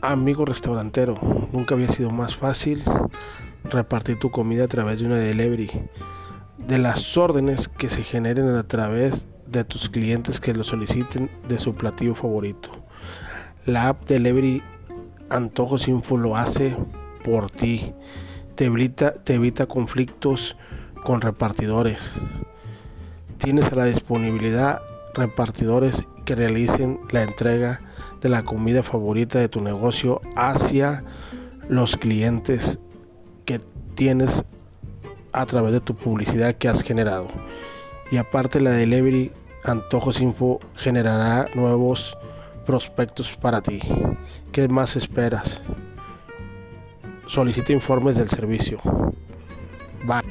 Amigo restaurantero, nunca había sido más fácil repartir tu comida a través de una delivery. De las órdenes que se generen a través de tus clientes que lo soliciten de su platillo favorito. La app Delivery Antojos Info lo hace por ti. Te evita, te evita conflictos con repartidores. Tienes a la disponibilidad repartidores que realicen la entrega de la comida favorita de tu negocio hacia los clientes que tienes a través de tu publicidad que has generado. Y aparte la delivery Antojos Info generará nuevos prospectos para ti. ¿Qué más esperas? Solicita informes del servicio. Bye.